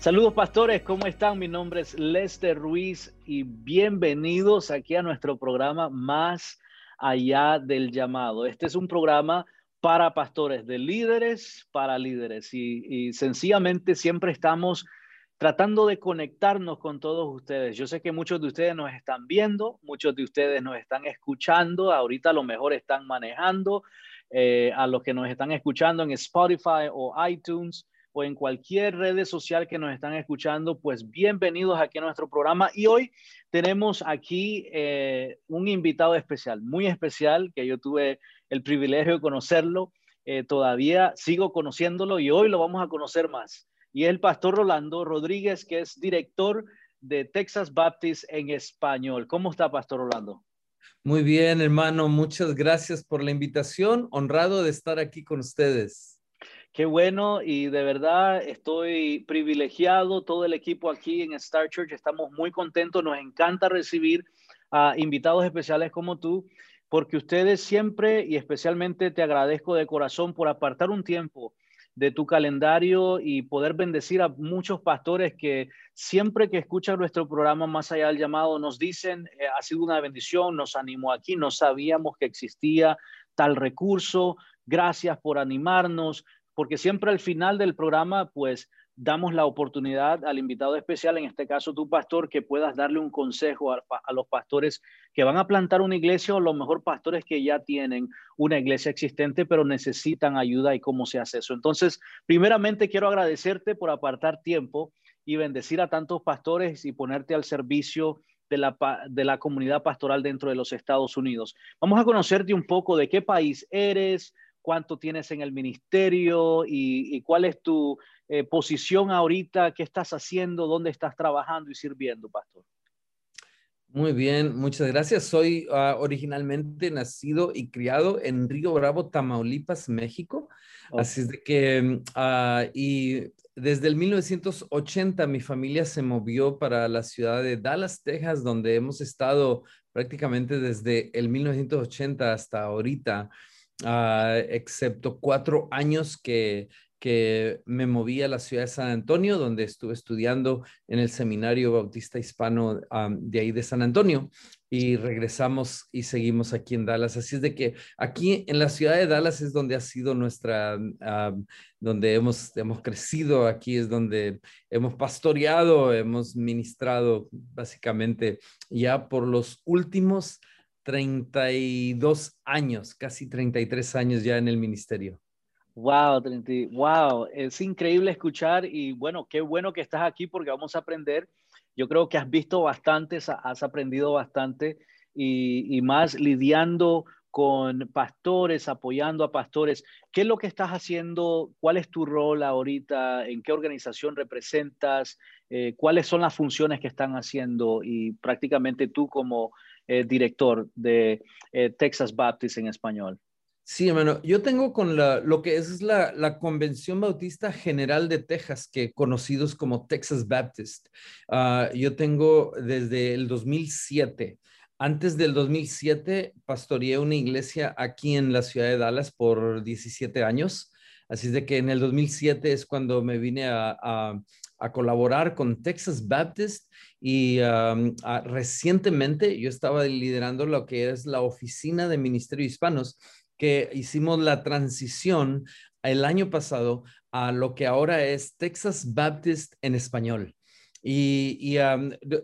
Saludos pastores, ¿cómo están? Mi nombre es Lester Ruiz y bienvenidos aquí a nuestro programa Más allá del llamado. Este es un programa para pastores, de líderes para líderes y, sencillamente siempre estamos tratando de conectarnos con todos ustedes. Yo sé que muchos de ustedes nos están viendo, muchos de ustedes nos están escuchando, ahorita a lo mejor están manejando, eh, a los que nos están escuchando en Spotify o iTunes o en cualquier red social que nos están escuchando, pues bienvenidos aquí a nuestro programa. Y hoy tenemos aquí eh, un invitado especial, muy especial, que yo tuve el privilegio de conocerlo. Eh, todavía sigo conociéndolo y hoy lo vamos a conocer más. Y es el pastor Rolando Rodríguez, que es director de Texas Baptist en español. ¿Cómo está, pastor Rolando? Muy bien, hermano. Muchas gracias por la invitación. Honrado de estar aquí con ustedes. Qué bueno y de verdad estoy privilegiado, todo el equipo aquí en Star Church, estamos muy contentos, nos encanta recibir a invitados especiales como tú, porque ustedes siempre y especialmente te agradezco de corazón por apartar un tiempo de tu calendario y poder bendecir a muchos pastores que siempre que escuchan nuestro programa Más allá del llamado nos dicen, eh, ha sido una bendición, nos animó aquí, no sabíamos que existía tal recurso, gracias por animarnos, porque siempre al final del programa, pues damos la oportunidad al invitado especial, en este caso tu pastor, que puedas darle un consejo a, los pastores que van a plantar una iglesia o los mejor pastores que ya tienen una iglesia existente, pero necesitan ayuda y cómo se hace eso. Entonces, primeramente quiero agradecerte por apartar tiempo y bendecir a tantos pastores y ponerte al servicio de la, de la comunidad pastoral dentro de los Estados Unidos. Vamos a conocerte un poco de qué país eres, cuánto tienes en el ministerio y, cuál es tu eh, posición ahorita, qué estás haciendo, dónde estás trabajando y sirviendo, pastor. Muy bien, muchas gracias. Soy ah, originalmente nacido y criado en Río Bravo, Tamaulipas, México. Así es de que, ah, y desde el 1980 mi familia se movió para la ciudad de Dallas, Texas, donde hemos estado prácticamente desde el 1980 hasta ahorita. Ah, excepto cuatro años que, que me moví a la ciudad de San Antonio, donde estuve estudiando en el Seminario Bautista Hispano de ahí de San Antonio. Y regresamos y seguimos aquí en Dallas. Así es de que aquí en la ciudad de Dallas es donde ha sido nuestra, donde hemos, hemos crecido, aquí es donde hemos pastoreado, hemos ministrado básicamente ya por los últimos 32 años, casi 33 años ya en el ministerio. Wow, wow, es increíble escuchar y bueno, qué bueno que estás aquí porque vamos a aprender. Yo creo que has visto bastante, has aprendido bastante y, y más lidiando con pastores, apoyando a pastores. ¿Qué es lo que estás haciendo? ¿Cuál es tu rol ahorita? ¿En qué organización representas? Eh, ¿Cuáles son las funciones que están haciendo? Y prácticamente tú como eh, director de eh, Texas Baptist en español. Sí, hermano, yo tengo con la, lo que es la, la, Convención Bautista General de Texas, que conocidos como Texas Baptist. Ah, yo tengo desde el 2007. Antes del 2007, pastoreé una iglesia aquí en la ciudad de Dallas por 17 años. Así de que en el 2007 es cuando me vine a, a colaborar con Texas Baptist y recientemente yo estaba liderando lo que es la oficina de Ministerio Hispanos, que hicimos la transición el año pasado a lo que ahora es Texas Baptist en español. Y,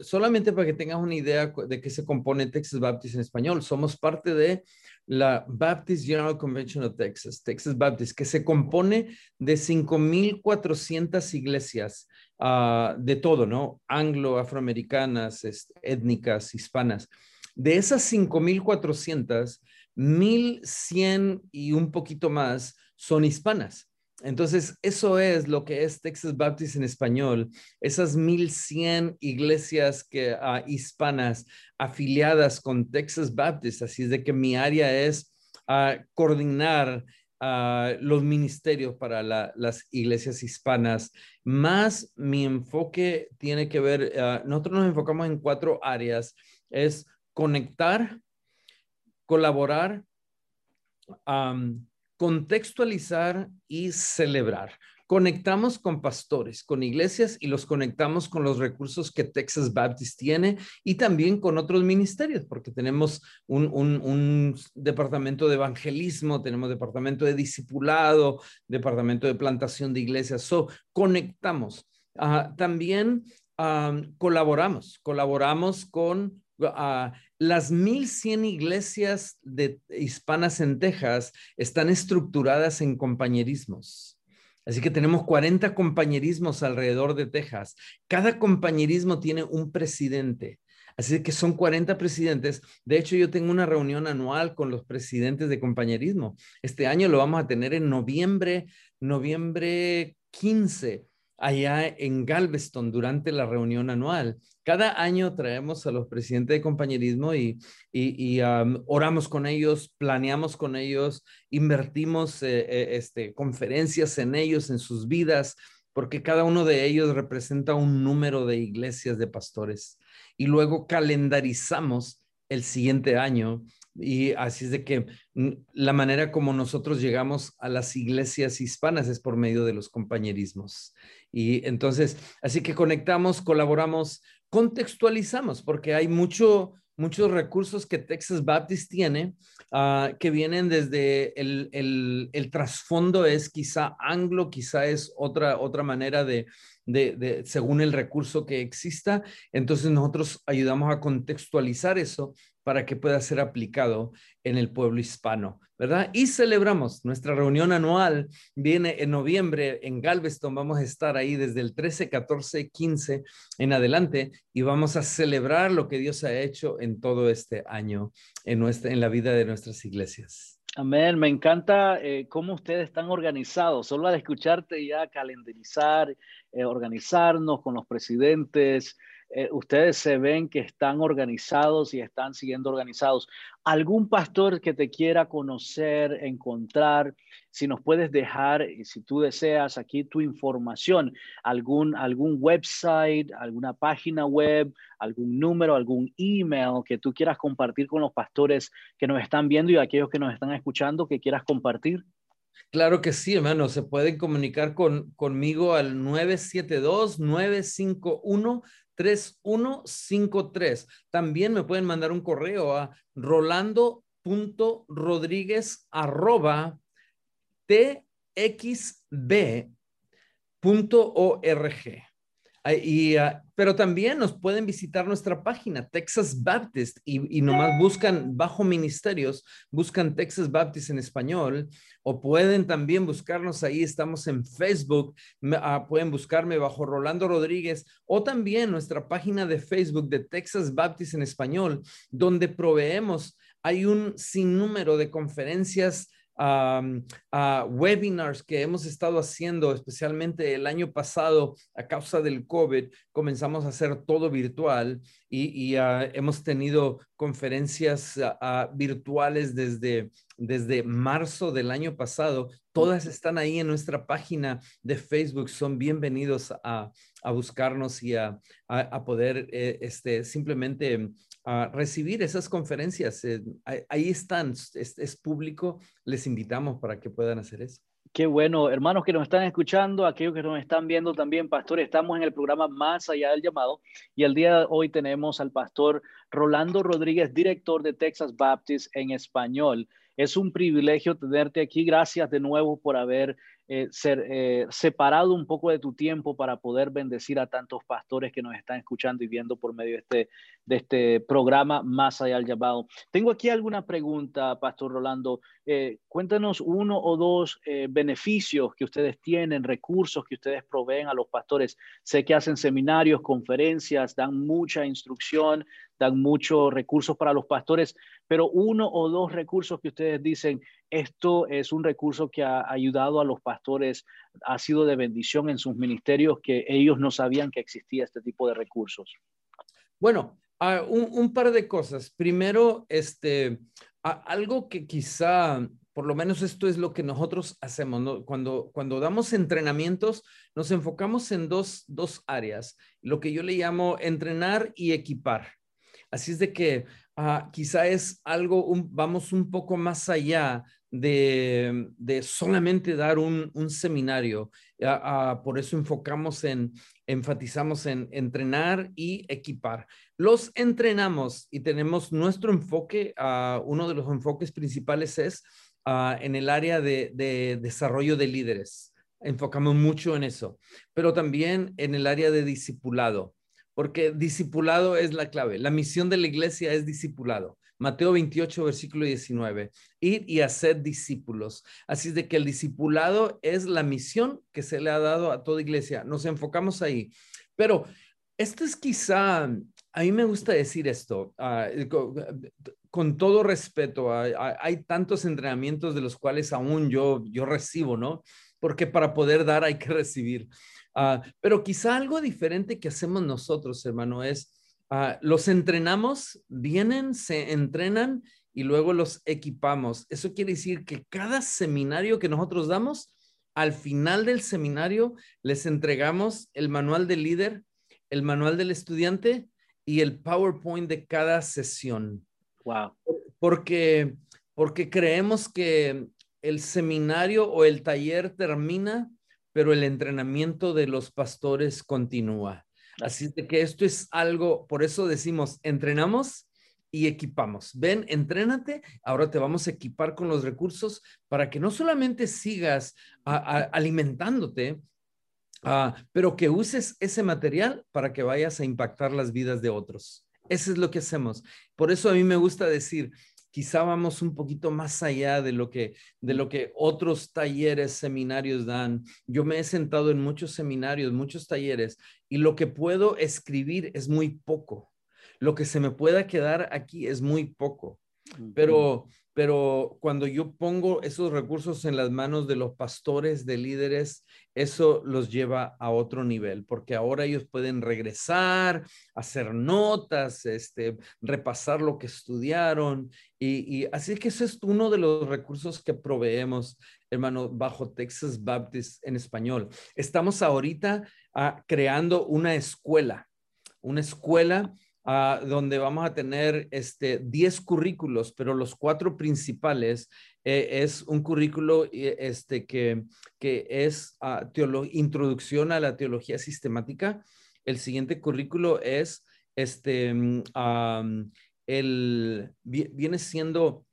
solamente para que tengas una idea de qué se compone Texas Baptist en español, somos parte de la Baptist General Convention of Texas, Texas Baptist, que se compone de 5.400 iglesias Ah, de todo, ¿no? Anglo, afroamericanas, étnicas, hispanas. De esas 5.400, 1.100 y un poquito más son hispanas. entonces, eso es lo que es Texas Baptist en español. Esas 1100 iglesias que, uh, hispanas afiliadas con Texas Baptist. Así es de que mi área es uh, coordinar los ministerios para la, las iglesias hispanas. Más mi enfoque tiene que ver, nosotros nos enfocamos en cuatro áreas. Es conectar, colaborar, contextualizar y celebrar. Conectamos con pastores, con iglesias y los conectamos con los recursos que Texas Baptist tiene y también con otros ministerios, porque tenemos un, departamento de evangelismo, tenemos departamento de discipulado, departamento de plantación de iglesias. So, conectamos. Ah, también ah, colaboramos, colaboramos con uh, las 1100 iglesias de, hispanas en Texas están estructuradas en compañerismos. Así que tenemos 40 compañerismos alrededor de Texas. Cada compañerismo tiene un presidente. Así que son 40 presidentes. De hecho, yo tengo una reunión anual con los presidentes de compañerismo. Este año lo vamos a tener en noviembre, noviembre 15 allá en Galveston durante la reunión anual. Cada año traemos a los presidentes de compañerismo y, oramos con ellos, planeamos con ellos, invertimos eh, eh, este, conferencias en ellos, en sus vidas, porque cada uno de ellos representa un número de iglesias de pastores. Y luego calendarizamos el siguiente año y así es de que mm, la manera como nosotros llegamos a las iglesias hispanas es por medio de los compañerismos. Y entonces, así que conectamos, colaboramos, contextualizamos, porque hay mucho, muchos recursos que Texas Baptist tiene ah, que vienen desde el, el, el, trasfondo es quizá anglo, quizá es otra, otra manera de, de, de, según el recurso que exista. Entonces nosotros ayudamos a contextualizar eso para que pueda ser aplicado en el pueblo hispano, ¿verdad? Y celebramos nuestra reunión anual, viene en noviembre en Galveston, vamos a estar ahí desde el 13, 14, 15 en adelante y vamos a celebrar lo que Dios ha hecho en todo este año en, nuestra, en la vida de nuestras iglesias. Amén, me encanta eh, cómo ustedes están organizados. Solo al escucharte ya calendarizar, eh, organizarnos con los presidentes, eh, ustedes se ven que están organizados y están siguiendo organizados. ¿Algún pastor que te quiera conocer, encontrar? Si nos puedes dejar, si tú deseas aquí tu información, algún, algún website, alguna página web, algún número, algún email que tú quieras compartir con los pastores que nos están viendo y aquellos que nos están escuchando que quieras compartir. Claro que sí, hermano. Se pueden comunicar con, conmigo al 972-951 3153. También me pueden mandar un correo a rolando.rodríguez arroba txb.org. Ah, pero también nos pueden visitar nuestra página, Texas Baptist, y, nomás buscan bajo ministerios, buscan Texas Baptist en español, o pueden también buscarnos ahí, estamos en Facebook, uh, pueden buscarme bajo Rolando Rodríguez, o también nuestra página de Facebook de Texas Baptist en español, donde proveemos, hay un sinnúmero de conferencias a webinars que hemos estado haciendo, especialmente el año pasado a causa del COVID, comenzamos a hacer todo virtual y, ah, hemos tenido conferencias ah, ah, virtuales desde, desde marzo del año pasado. Todas están ahí en nuestra página de Facebook. Son bienvenidos a, buscarnos y a, poder eh, este, simplemente a recibir esas conferencias. Eh, ahí están, es, público, les invitamos para que puedan hacer eso. Qué bueno, hermanos que nos están escuchando, aquellos que nos están viendo también, pastor, estamos en el programa Más allá del llamado y el día de hoy tenemos al pastor Rolando Rodríguez, director de Texas Baptist en español. Es un privilegio tenerte aquí. Gracias de nuevo por haber eh, ser, eh, separado un poco de tu tiempo para poder bendecir a tantos pastores que nos están escuchando y viendo por medio de este, de este programa Más allá del llamado. Tengo aquí alguna pregunta, Pastor Rolando. Eh, cuéntanos uno o dos eh, beneficios que ustedes tienen, recursos que ustedes proveen a los pastores. Sé que hacen seminarios, conferencias, dan mucha instrucción, dan muchos recursos para los pastores, pero uno o dos recursos que ustedes dicen, esto es un recurso que ha ayudado a los pastores, ha sido de bendición en sus ministerios, que ellos no sabían que existía este tipo de recursos. Bueno, ah, un, par de cosas. Primero, este, algo que quizá, por lo menos esto es lo que nosotros hacemos, cuando, cuando damos entrenamientos, nos enfocamos en dos, dos áreas, lo que yo le llamo entrenar y equipar. Así es de que ah, quizá es algo, vamos un poco más allá de, de solamente dar un, un seminario. Ah, ah, por eso enfocamos en, enfatizamos en entrenar y equipar. Los entrenamos y tenemos nuestro enfoque, uno de los enfoques principales es en el área de, de desarrollo de líderes. Enfocamos mucho en eso, pero también en el área de discipulado porque discipulado es la clave. La misión de la iglesia es discipulado. Mateo 28, versículo 19. Ir y hacer discípulos. Así es de que el discipulado es la misión que se le ha dado a toda iglesia. Nos enfocamos ahí. Pero esto es quizá, a mí me gusta decir esto, ah, con, todo respeto, hay tantos entrenamientos de los cuales aún yo, yo recibo, ¿no? Porque para poder dar hay que recibir. Ah, pero quizá algo diferente que hacemos nosotros, hermano, es ah, los entrenamos, vienen, se entrenan y luego los equipamos. Eso quiere decir que cada seminario que nosotros damos, al final del seminario les entregamos el manual del líder, el manual del estudiante y el PowerPoint de cada sesión. Wow. Porque, porque creemos que el seminario o el taller termina pero el entrenamiento de los pastores continúa. Así de que esto es algo, por eso decimos, entrenamos y equipamos. Ven, entrénate, ahora te vamos a equipar con los recursos para que no solamente sigas alimentándote, ah, pero que uses ese material para que vayas a impactar las vidas de otros. Eso es lo que hacemos. Por eso a mí me gusta decir, quizá vamos un poquito más allá de lo que de lo que otros talleres, seminarios dan. Yo me he sentado en muchos seminarios, muchos talleres y lo que puedo escribir es muy poco. Lo que se me pueda quedar aquí es muy poco. Pero pero cuando yo pongo esos recursos en las manos de los pastores, de líderes, eso los lleva a otro nivel, porque ahora ellos pueden regresar, hacer notas, este, repasar lo que estudiaron. Y, así que eso es uno de los recursos que proveemos, hermano, bajo Texas Baptist en español. Estamos ahorita ah, creando una escuela, una escuela donde vamos a tener este, 10 currículos, pero los cuatro principales eh, es un currículo eh, este, que, que es uh, introducción a la teología sistemática. El siguiente currículo es, este, um, el, viene siendo,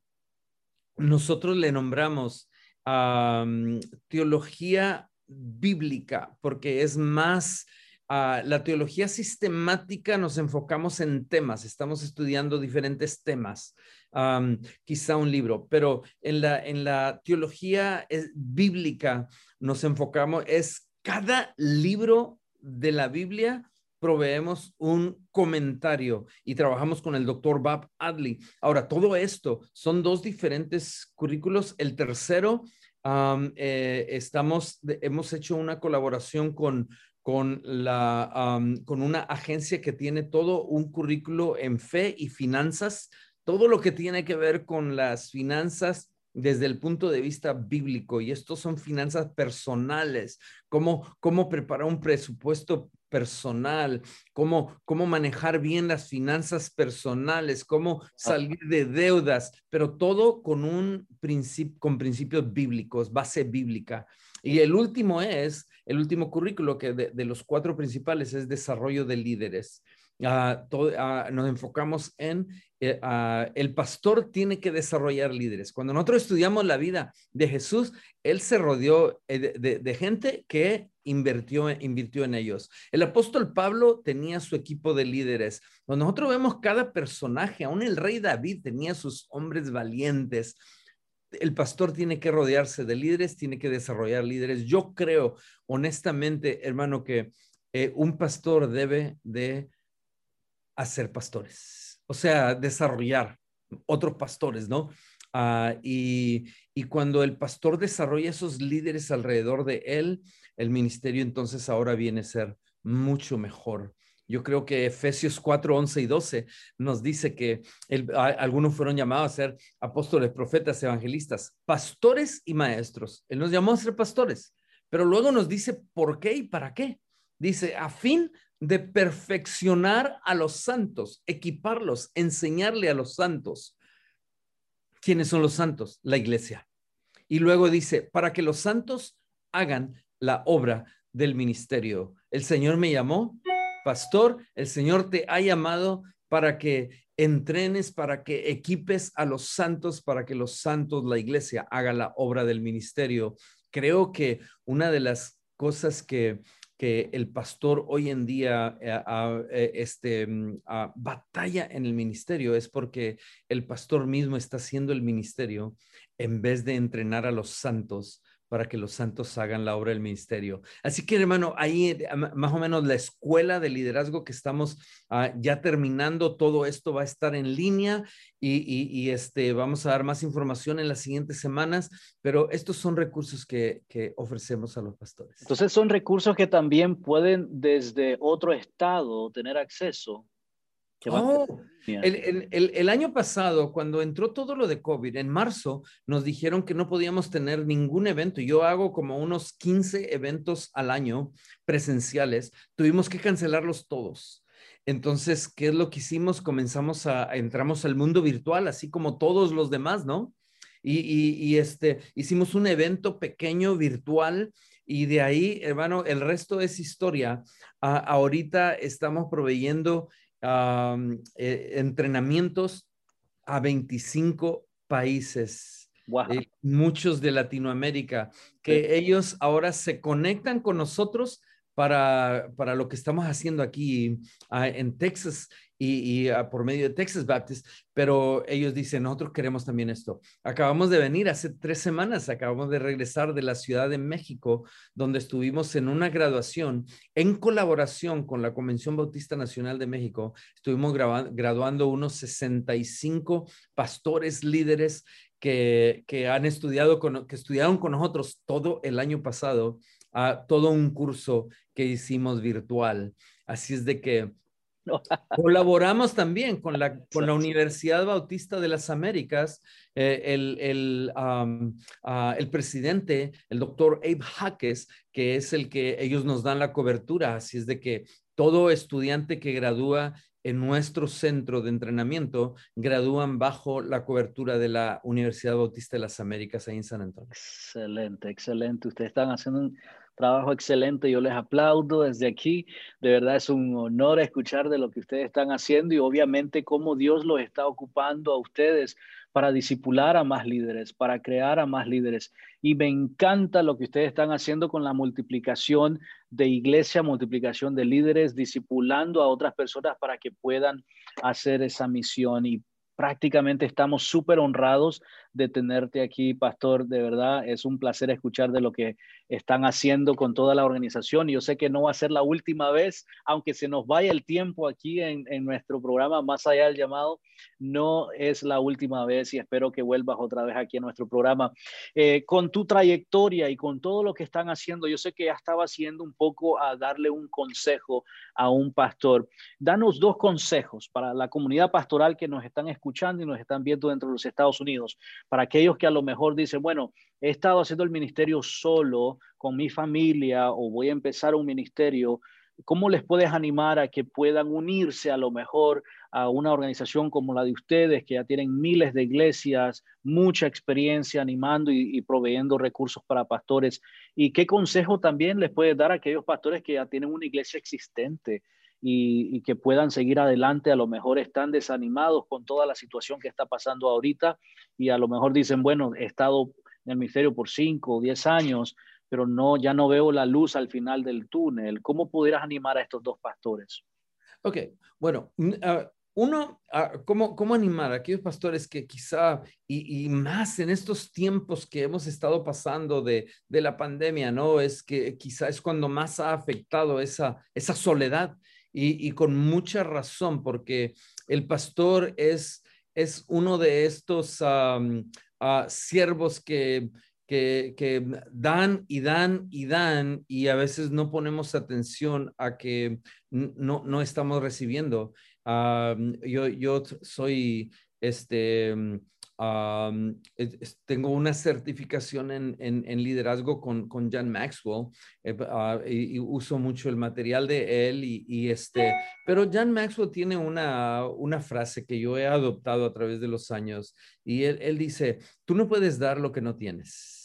nosotros le nombramos teología bíblica porque es más la teología sistemática nos enfocamos en temas, estamos estudiando diferentes temas, quizá un libro, pero en la, en la teología eh, bíblica nos enfocamos, es cada libro de la Biblia proveemos un comentario y trabajamos con el doctor Bob Adley. Ahora, todo esto son dos diferentes currículos. El tercero, eh, estamos, hemos hecho una colaboración con con, la, con una agencia que tiene todo un currículo en fe y finanzas, todo lo que tiene que ver con las finanzas desde el punto de vista bíblico. Y estos son finanzas personales, cómo, cómo preparar un presupuesto personal, cómo, cómo manejar bien las finanzas personales, cómo salir de deudas, pero todo con un principio, con principios bíblicos, base bíblica. Y el último es, el último currículo que de, los cuatro principales es desarrollo de líderes. Ah, ah, nos enfocamos en eh, ah, el pastor tiene que desarrollar líderes. Cuando nosotros estudiamos la vida de Jesús, él se rodeó eh, de, gente que invirtió, invirtió en ellos. El apóstol Pablo tenía su equipo de líderes. Cuando nosotros vemos cada personaje, aún el rey David tenía sus hombres valientes el pastor tiene que rodearse de líderes, tiene que desarrollar líderes. Yo creo, honestamente, hermano, que eh, un pastor debe de hacer pastores, o sea, desarrollar otros pastores, ¿no? Ah, y, y, cuando el pastor desarrolla esos líderes alrededor de él, el ministerio entonces ahora viene a ser mucho mejor. Yo creo que Efesios 4, 11 y 12 nos dice que algunos fueron llamados a ser apóstoles, profetas, evangelistas, pastores y maestros. Él nos llamó a ser pastores, pero luego nos dice por qué y para qué. Dice, a fin de perfeccionar a los santos, equiparlos, enseñarle a los santos. ¿Quiénes son los santos? La iglesia. Y luego dice, para que los santos hagan la obra del ministerio. El Señor me llamó pastor, el Señor te ha llamado para que entrenes, para que equipes a los santos, para que los santos, la iglesia, haga la obra del ministerio. Creo que una de las cosas que, que el pastor hoy en día eh, eh, este, mm, batalla en el ministerio es porque el pastor mismo está haciendo el ministerio en vez de entrenar a los santos para que los santos hagan la obra del ministerio. Así que, hermano, ahí eh, más o menos la escuela de liderazgo que estamos ah, ya terminando, todo esto va a estar en línea y, este, vamos a dar más información en las siguientes semanas, pero estos son recursos que, que ofrecemos a los pastores. Entonces, son recursos que también pueden desde otro estado tener acceso. Oh, el, año pasado, cuando entró todo lo de COVID, en marzo, nos dijeron que no podíamos tener ningún evento. Yo hago como unos 15 eventos al año presenciales. Tuvimos que cancelarlos todos. Entonces, ¿qué es lo que hicimos? Comenzamos a, entramos al mundo virtual, así como todos los demás, ¿no? Y, este, hicimos un evento pequeño virtual y de ahí, hermano, el resto es historia. ahorita estamos proveyendo eh, entrenamientos a 25 países, eh, muchos de Latinoamérica, que ellos ahora se conectan con nosotros para, para lo que estamos haciendo aquí ah, en Texas y, ah, por medio de Texas Baptist, pero ellos dicen, nosotros queremos también esto. Acabamos de venir hace tres semanas, acabamos de regresar de la Ciudad de México, donde estuvimos en una graduación en colaboración con la Convención Bautista Nacional de México. Estuvimos graduando unos 65 pastores líderes que, han estudiado, con, que estudiaron con nosotros todo el año pasado, a ah, todo un curso que hicimos virtual. Así es de que Colaboramos también con la, con la Universidad Bautista de las Américas. Eh, el, el, ah, el, presidente, el doctor Abe Jaques, que es el que ellos nos dan la cobertura. Así es de que todo estudiante que gradúa en nuestro centro de entrenamiento gradúan bajo la cobertura de la Universidad Bautista de las Américas ahí en San Antonio. Excelente, excelente. Ustedes están haciendo un trabajo excelente, yo les aplaudo desde aquí, de verdad es un honor escuchar de lo que ustedes están haciendo y obviamente cómo Dios los está ocupando a ustedes para disipular a más líderes, para crear a más líderes. Y me encanta lo que ustedes están haciendo con la multiplicación de iglesia, multiplicación de líderes, disipulando a otras personas para que puedan hacer esa misión. Y prácticamente estamos súper honrados de tenerte aquí, Pastor. De verdad, es un placer escuchar de lo que están haciendo con toda la organización. Yo sé que no va a ser la última vez, aunque se nos vaya el tiempo aquí en, nuestro programa Más allá del llamado, no es la última vez y espero que vuelvas otra vez aquí a nuestro programa. Eh, con tu trayectoria y con todo lo que están haciendo, yo sé que ya estaba haciendo un poco a darle un consejo a un pastor. Danos dos consejos para la comunidad pastoral que nos están escuchando y nos están viendo dentro de los Estados Unidos para aquellos que a lo mejor dicen, bueno, he estado haciendo el ministerio solo con mi familia o voy a empezar un ministerio, ¿cómo les puedes animar a que puedan unirse a lo mejor a una organización como la de ustedes, que ya tienen miles de iglesias, mucha experiencia animando y, y proveyendo recursos para pastores? ¿Y qué consejo también les puedes dar a aquellos pastores que ya tienen una iglesia existente? y, que puedan seguir adelante. A lo mejor están desanimados con toda la situación que está pasando ahorita y a lo mejor dicen, bueno, he estado en el ministerio por cinco o diez años, pero no, ya no veo la luz al final del túnel. ¿Cómo pudieras animar a estos dos pastores? Ok, bueno, ah, uno, ah, ¿cómo, ¿cómo animar a aquellos pastores que quizá, y, más en estos tiempos que hemos estado pasando de, de, la pandemia, ¿no? Es que quizá es cuando más ha afectado esa, esa soledad y, y con mucha razón, porque el pastor es, es uno de estos uh, siervos que que, dan y dan y dan y a veces no ponemos atención a que no, no estamos recibiendo. Ah, yo, yo soy, este, ah, tengo una certificación en, en, liderazgo con, con John Maxwell eh, ah, y, uso mucho el material de él y, y, este, pero John Maxwell tiene una, una frase que yo he adoptado a través de los años y él, él dice, tú no puedes dar lo que no tienes.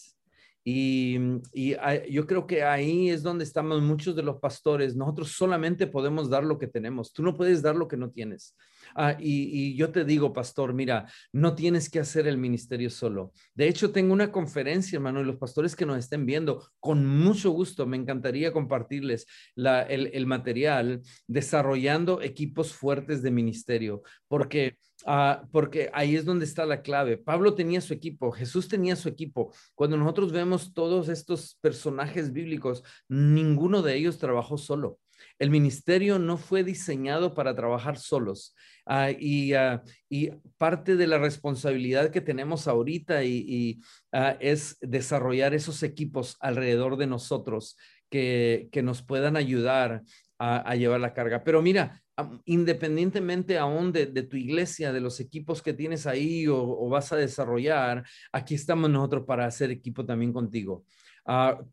Y, y, yo creo que ahí es donde estamos muchos de los pastores. Nosotros solamente podemos dar lo que tenemos. Tú no puedes dar lo que no tienes. Ah, y, yo te digo, pastor, mira, no tienes que hacer el ministerio solo. De hecho, tengo una conferencia, hermano, y los pastores que nos estén viendo, con mucho gusto, me encantaría compartirles el, material desarrollando equipos fuertes de ministerio, porque... Ah, porque ahí es donde está la clave. Pablo tenía su equipo, Jesús tenía su equipo. Cuando nosotros vemos todos estos personajes bíblicos, ninguno de ellos trabajó solo. El ministerio no fue diseñado para trabajar solos. Ah, ah, y, parte de la responsabilidad que tenemos ahorita y, ah, es desarrollar esos equipos alrededor de nosotros que, nos puedan ayudar a, llevar la carga. Pero mira, independientemente aún de, tu iglesia, de los equipos que tienes ahí o, vas a desarrollar, aquí estamos nosotros para hacer equipo también contigo.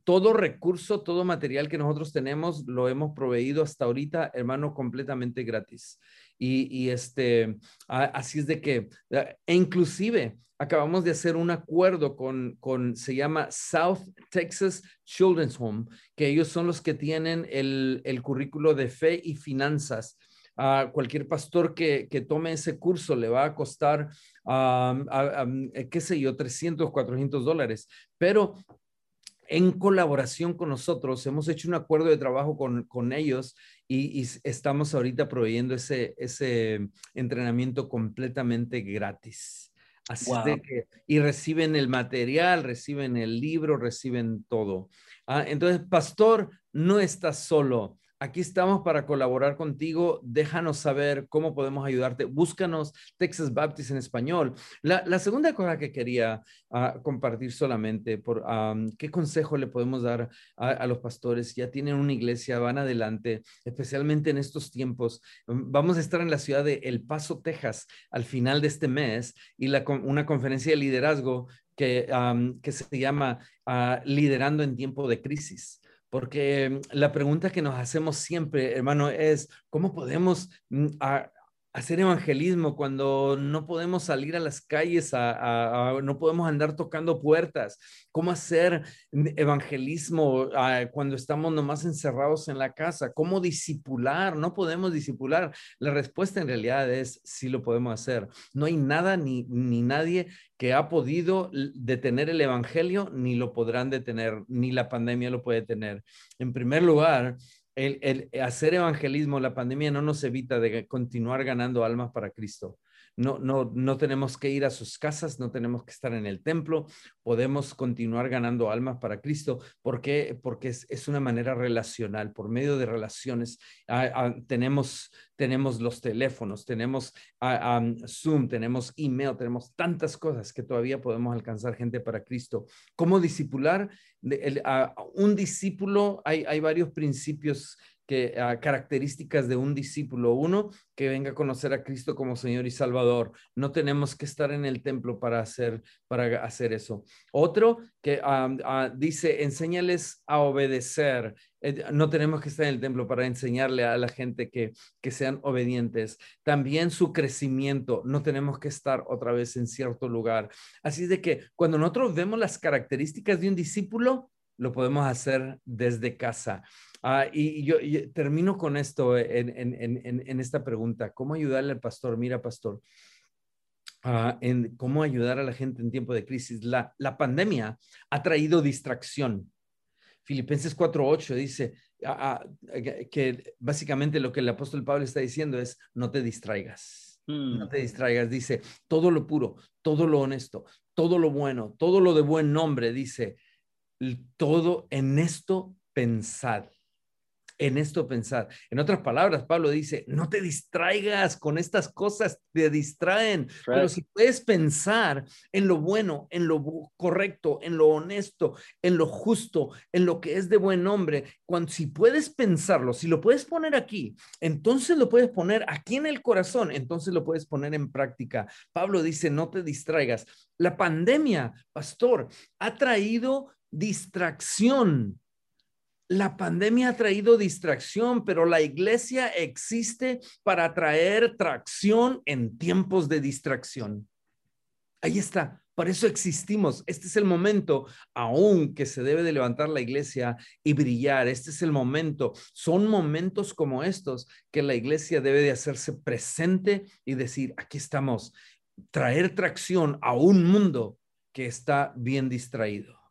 todo recurso, todo material que nosotros tenemos, lo hemos proveído hasta ahorita, hermano, completamente gratis. Y, este, así es de que, eh, e inclusive acabamos de hacer un acuerdo con, con, se llama South Texas Children's Home, que ellos son los que tienen el, el currículo de fe y finanzas. A cualquier pastor que, que, tome ese curso le va a costar, eh, qué sé yo, 300, 400 dólares. Pero en colaboración con nosotros, hemos hecho un acuerdo de trabajo con, con ellos y, estamos ahorita proveyendo ese, ese entrenamiento completamente gratis. Así de que, y reciben el material, reciben el libro, reciben todo. Ah, entonces, pastor, no estás solo. Aquí estamos para colaborar contigo. Déjanos saber cómo podemos ayudarte. Búscanos Texas Baptist en español. La, segunda cosa que quería ah, compartir solamente, por qué consejo le podemos dar a, los pastores. Ya tienen una iglesia, van adelante, especialmente en estos tiempos. Vamos a estar en la ciudad de El Paso, Texas, al final de este mes y una conferencia de liderazgo que, que se llama ah, Liderando en tiempo de crisis. Porque la pregunta que nos hacemos siempre, hermano, es, ¿cómo podemos mm, hacer evangelismo cuando no podemos salir a las calles, no podemos andar tocando puertas? ¿Cómo hacer evangelismo ah, cuando estamos nomás encerrados en la casa? ¿Cómo disipular? No podemos disipular. La respuesta en realidad es sí lo podemos hacer. No hay nada ni, nadie que ha podido detener el evangelio, ni lo podrán detener, ni la pandemia lo puede tener. En primer lugar, el, hacer evangelismo, la pandemia no nos evita de continuar ganando almas para Cristo. No, no, no tenemos que ir a sus casas, no tenemos que estar en el templo, podemos continuar ganando almas para Cristo. ¿Por qué? Porque es, una manera relacional, por medio de relaciones. Ah, ah, tenemos, tenemos los teléfonos, tenemos ah, Zoom, tenemos email, tenemos tantas cosas que todavía podemos alcanzar gente para Cristo. ¿Cómo discipular? un discípulo, hay, hay varios principios que, ah, características de un discípulo. Uno, que venga a conocer a Cristo como Señor y Salvador. No tenemos que estar en el templo para hacer, para hacer eso. Otro, que ah, dice, enséñales a obedecer. Eh, no tenemos que estar en el templo para enseñarle a la gente que, que sean obedientes. También su crecimiento. No tenemos que estar otra vez en cierto lugar. Así de que cuando nosotros vemos las características de un discípulo, lo podemos hacer desde casa. Ah, y, yo, termino con esto en, esta pregunta. ¿Cómo ayudarle al pastor? Mira, pastor, ah, en cómo ayudar a la gente en tiempo de crisis. La, la pandemia ha traído distracción. Filipenses 4.8 dice ah, que básicamente lo que el apóstol Pablo está diciendo es, no te distraigas No mm. te distraigas, dice, todo lo puro, todo lo honesto, todo lo bueno, todo lo de buen nombre, dice, todo en esto pensad en esto pensar. En otras palabras, Pablo dice, no te distraigas con estas cosas, te distraen, pero si puedes pensar en lo bueno, en lo correcto, en lo honesto, en lo justo, en lo que es de buen hombre, cuando si puedes pensarlo, si lo puedes poner aquí, entonces lo puedes poner aquí en el corazón, entonces lo puedes poner en práctica. Pablo dice, no te distraigas. La pandemia, pastor, ha traído distracción la pandemia ha traído distracción, pero la iglesia existe para traer tracción en tiempos de distracción. Ahí está, por eso existimos. Este es el momento aún que se debe de levantar la iglesia y brillar. Este es el momento. Son momentos como estos que la iglesia debe de hacerse presente y decir, aquí estamos, traer tracción a un mundo que está bien distraído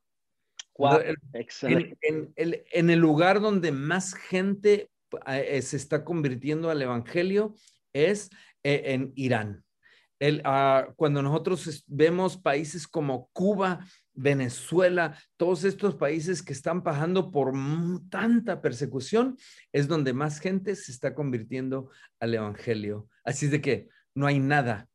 en, el lugar donde más gente eh, se está convirtiendo al Evangelio es eh, en Irán. El, ah, cuando nosotros vemos países como Cuba, Venezuela, todos estos países que están pasando por tanta persecución, es donde más gente se está convirtiendo al Evangelio. Así es de que no hay nada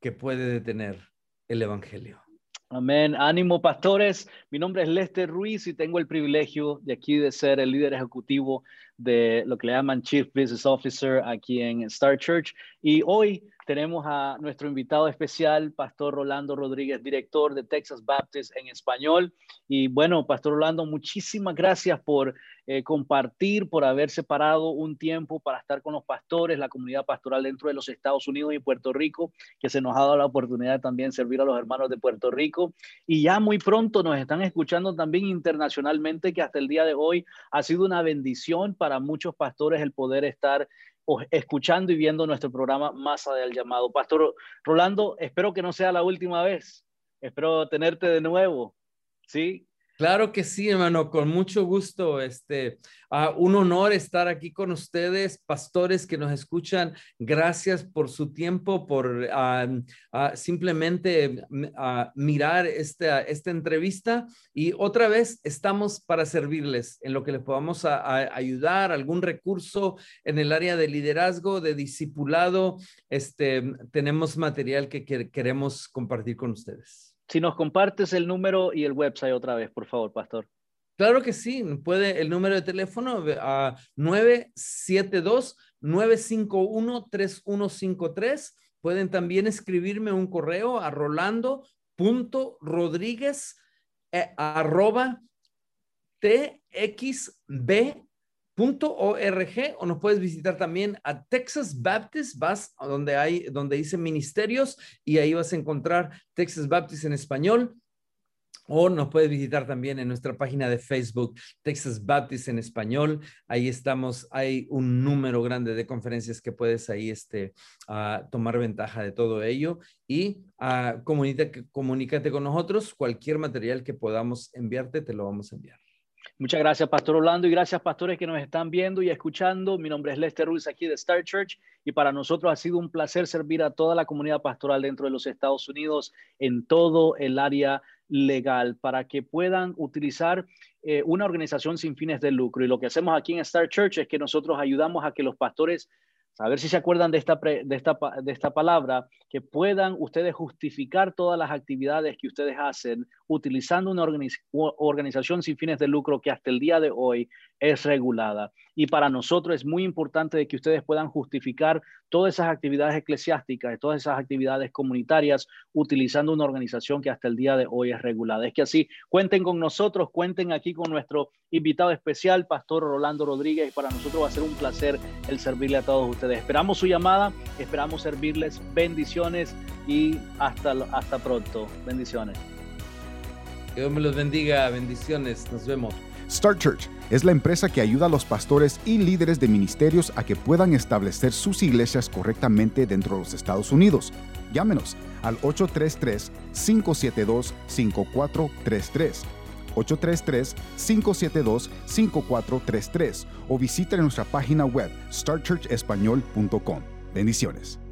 que puede detener el Evangelio. Amén. Ánimo, pastores. Mi nombre es Lester Ruiz y tengo el privilegio de aquí de ser el líder ejecutivo de lo que le llaman Chief Business Officer aquí en Star Church. Y hoy tenemos a nuestro invitado especial, Pastor Rolando Rodríguez, director de Texas Baptist en español. Y bueno, Pastor Rolando, muchísimas gracias por eh, compartir, por haber separado un tiempo para estar con los pastores, la comunidad pastoral dentro de los Estados Unidos y Puerto Rico, que se nos ha dado la oportunidad de también servir a los hermanos de Puerto Rico. Y ya muy pronto nos están escuchando también internacionalmente, que hasta el día de hoy ha sido una bendición muchos pastores el poder estar escuchando y viendo nuestro programa Masa del Llamado. Pastor Rolando, espero que no sea la última vez. Espero tenerte de nuevo. ¿Sí? Claro que sí, hermano, con mucho gusto. Este, uh, un honor estar aquí con ustedes, pastores que nos escuchan. Gracias por su tiempo, por simplemente mirar esta, esta entrevista. Y otra vez estamos para servirles en lo que les podamos ayudar, algún recurso en el área de liderazgo, de discipulado. Este, tenemos material que queremos compartir con ustedes. Si nos compartes el número y el website otra vez, por favor, pastor. Claro que sí, puede el número de teléfono a 972-951-3153. Pueden también escribirme un correo a rolando.rodríguez eh, arroba txb .org o nos puedes visitar también a Texas Baptist, vas a donde hay, donde dice ministerios y ahí vas a encontrar Texas Baptist en español. O nos puedes visitar también en nuestra página de Facebook, Texas Baptist en español. Ahí estamos, hay un número grande de conferencias que puedes ahí este, uh, tomar ventaja de todo ello y uh, comunícate con nosotros. Cualquier material que podamos enviarte, te lo vamos a enviar. Muchas gracias, Pastor Orlando, y gracias, pastores que nos están viendo y escuchando. Mi nombre es Lester Ruiz, aquí de Star Church, y para nosotros ha sido un placer servir a toda la comunidad pastoral dentro de los Estados Unidos en todo el área legal para que puedan utilizar eh, una organización sin fines de lucro. Y lo que hacemos aquí en Star Church es que nosotros ayudamos a que los pastores a ver si se acuerdan de esta, de, esta, de esta palabra, que puedan ustedes justificar todas las actividades que ustedes hacen utilizando una organización sin fines de lucro que hasta el día de hoy es regulada. Y para nosotros es muy importante de que ustedes puedan justificar todas esas actividades eclesiásticas, todas esas actividades comunitarias utilizando una organización que hasta el día de hoy es regulada. Es que así cuenten con nosotros, cuenten aquí con nuestro invitado especial, Pastor Rolando Rodríguez. Para nosotros va a ser un placer el servirle a todos ustedes. Esperamos su llamada, esperamos servirles. Bendiciones y hasta, hasta pronto. Bendiciones. Que Dios me los bendiga. Bendiciones. Nos vemos. Start Church es la empresa que ayuda a los pastores y líderes de ministerios a que puedan establecer sus iglesias correctamente dentro de los Estados Unidos. Llámenos al 833-572-5433. 833-572-5433 o visiten nuestra página web startchurchespañol.com. Bendiciones.